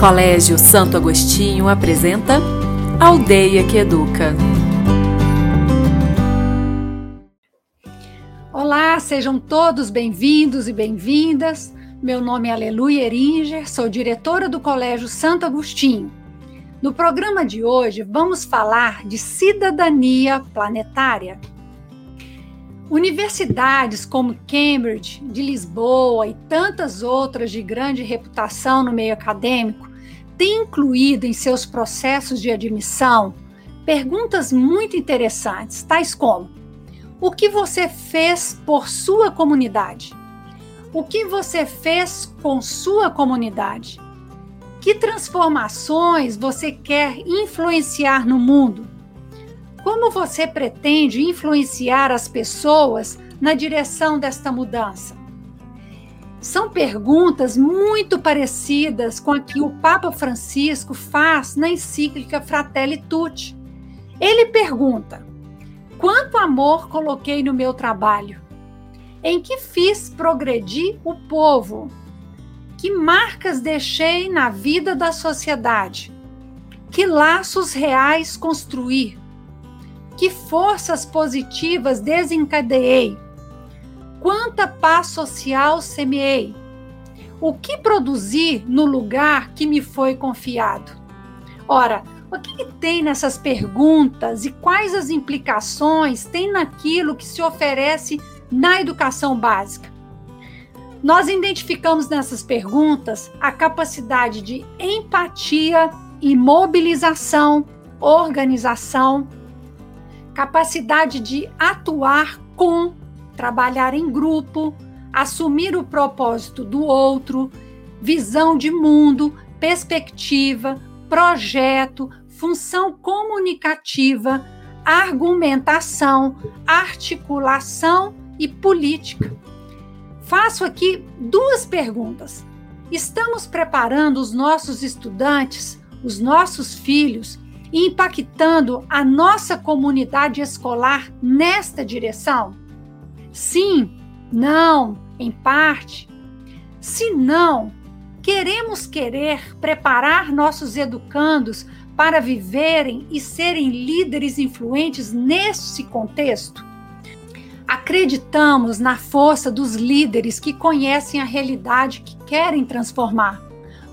Colégio Santo Agostinho apresenta Aldeia que Educa. Olá, sejam todos bem-vindos e bem-vindas. Meu nome é Aleluia Eringer, sou diretora do Colégio Santo Agostinho. No programa de hoje, vamos falar de cidadania planetária. Universidades como Cambridge, de Lisboa e tantas outras de grande reputação no meio acadêmico têm incluído em seus processos de admissão perguntas muito interessantes, tais como: o que você fez por sua comunidade? O que você fez com sua comunidade? Que transformações você quer influenciar no mundo? Como você pretende influenciar as pessoas na direção desta mudança? São perguntas muito parecidas com a que o Papa Francisco faz na encíclica Fratelli Tutti. Ele pergunta: Quanto amor coloquei no meu trabalho? Em que fiz progredir o povo? Que marcas deixei na vida da sociedade? Que laços reais construir? Que forças positivas desencadeei? Quanta paz social semeei? O que produzi no lugar que me foi confiado? Ora, o que, que, tem nessas perguntas e quais as implicações tem naquilo que se oferece na educação básica? Nós identificamos nessas perguntas a capacidade de empatia e mobilização, organização, capacidade de atuar com, trabalhar em grupo, assumir o propósito do outro, visão de mundo, perspectiva, projeto, função comunicativa, argumentação, articulação e política. Faço aqui duas perguntas. Estamos preparando os nossos estudantes, os nossos filhos, impactando a nossa comunidade escolar nesta direção? Sim, não, em parte. Se não, queremos querer preparar nossos educandos para viverem e serem líderes influentes nesse contexto? Acreditamos na força dos líderes que conhecem a realidade que querem transformar.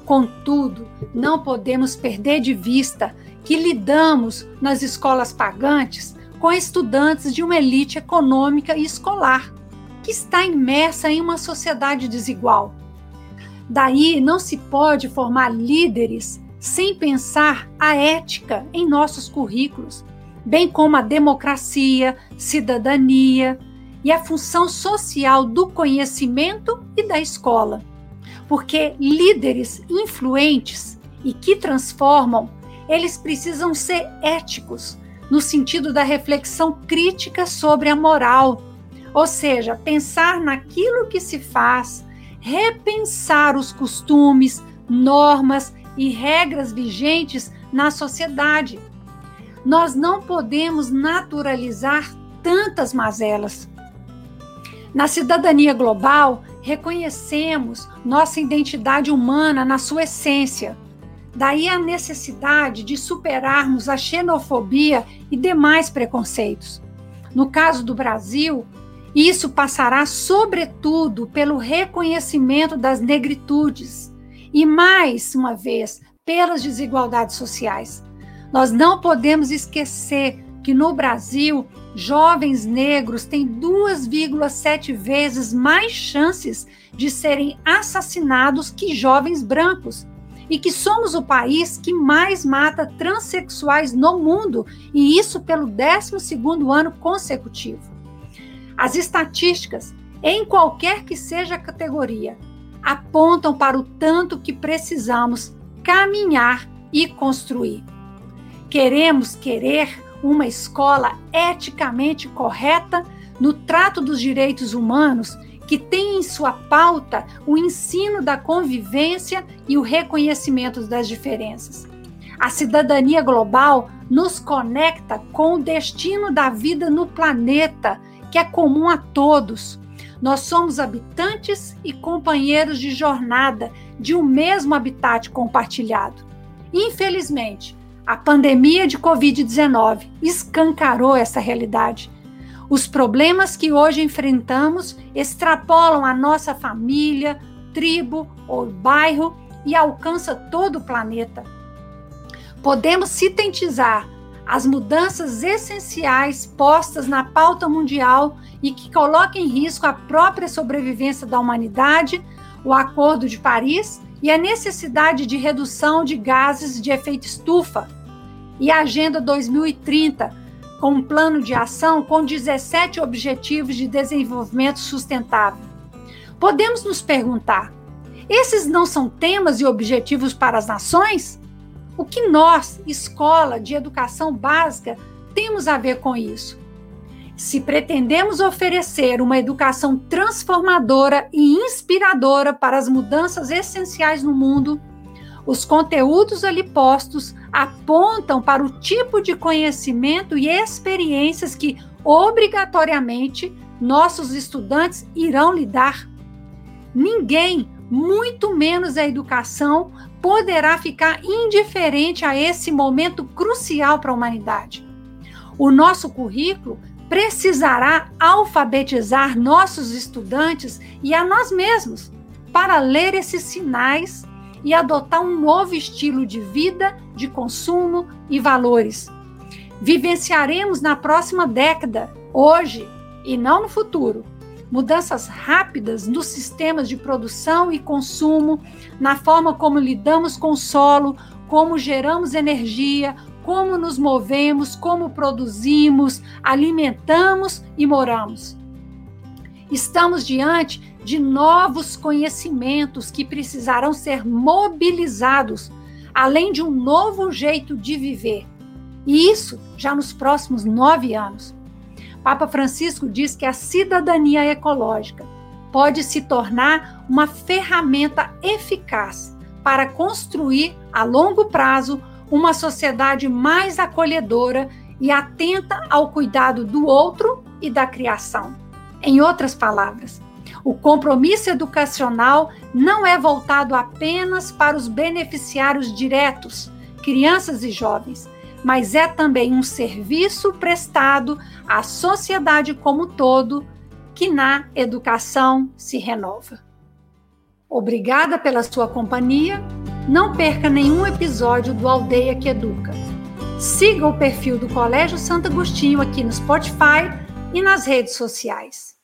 Contudo, não podemos perder de vista que lidamos nas escolas pagantes com estudantes de uma elite econômica e escolar, que está imersa em uma sociedade desigual. Daí não se pode formar líderes sem pensar a ética em nossos currículos, bem como a democracia, cidadania e a função social do conhecimento e da escola. Porque líderes influentes e que transformam eles precisam ser éticos, no sentido da reflexão crítica sobre a moral, ou seja, pensar naquilo que se faz, repensar os costumes, normas e regras vigentes na sociedade. Nós não podemos naturalizar tantas mazelas. Na cidadania global, reconhecemos nossa identidade humana na sua essência Daí a necessidade de superarmos a xenofobia e demais preconceitos. No caso do Brasil, isso passará sobretudo pelo reconhecimento das negritudes e, mais uma vez, pelas desigualdades sociais. Nós não podemos esquecer que no Brasil, jovens negros têm 2,7 vezes mais chances de serem assassinados que jovens brancos e que somos o país que mais mata transexuais no mundo, e isso pelo 12º ano consecutivo. As estatísticas, em qualquer que seja a categoria, apontam para o tanto que precisamos caminhar e construir. Queremos querer uma escola eticamente correta no trato dos direitos humanos que tem em sua pauta o ensino da convivência e o reconhecimento das diferenças. A cidadania global nos conecta com o destino da vida no planeta, que é comum a todos. Nós somos habitantes e companheiros de jornada de um mesmo habitat compartilhado. Infelizmente, a pandemia de Covid-19 escancarou essa realidade. Os problemas que hoje enfrentamos extrapolam a nossa família, tribo ou bairro e alcança todo o planeta. Podemos sintetizar as mudanças essenciais postas na pauta mundial e que colocam em risco a própria sobrevivência da humanidade, o Acordo de Paris e a necessidade de redução de gases de efeito estufa, e a Agenda 2030, com um plano de ação com 17 Objetivos de Desenvolvimento Sustentável. Podemos nos perguntar: esses não são temas e objetivos para as nações? O que nós, escola de educação básica, temos a ver com isso? Se pretendemos oferecer uma educação transformadora e inspiradora para as mudanças essenciais no mundo, os conteúdos ali postos apontam para o tipo de conhecimento e experiências que, obrigatoriamente, nossos estudantes irão lidar. Ninguém, muito menos a educação, poderá ficar indiferente a esse momento crucial para a humanidade. O nosso currículo precisará alfabetizar nossos estudantes e a nós mesmos para ler esses sinais e adotar um novo estilo de vida, de consumo e valores. Vivenciaremos na próxima década, hoje e não no futuro, mudanças rápidas nos sistemas de produção e consumo, na forma como lidamos com o solo, como geramos energia, como nos movemos, como produzimos, alimentamos e moramos. Estamos diante de novos conhecimentos que precisarão ser mobilizados, além de um novo jeito de viver. E isso já nos próximos nove anos. Papa Francisco diz que a cidadania ecológica pode se tornar uma ferramenta eficaz para construir a longo prazo uma sociedade mais acolhedora e atenta ao cuidado do outro e da criação. Em outras palavras, o compromisso educacional não é voltado apenas para os beneficiários diretos, crianças e jovens, mas é também um serviço prestado à sociedade como todo, que na educação se renova. Obrigada pela sua companhia. Não perca nenhum episódio do Aldeia que Educa. Siga o perfil do Colégio Santo Agostinho aqui no Spotify e nas redes sociais.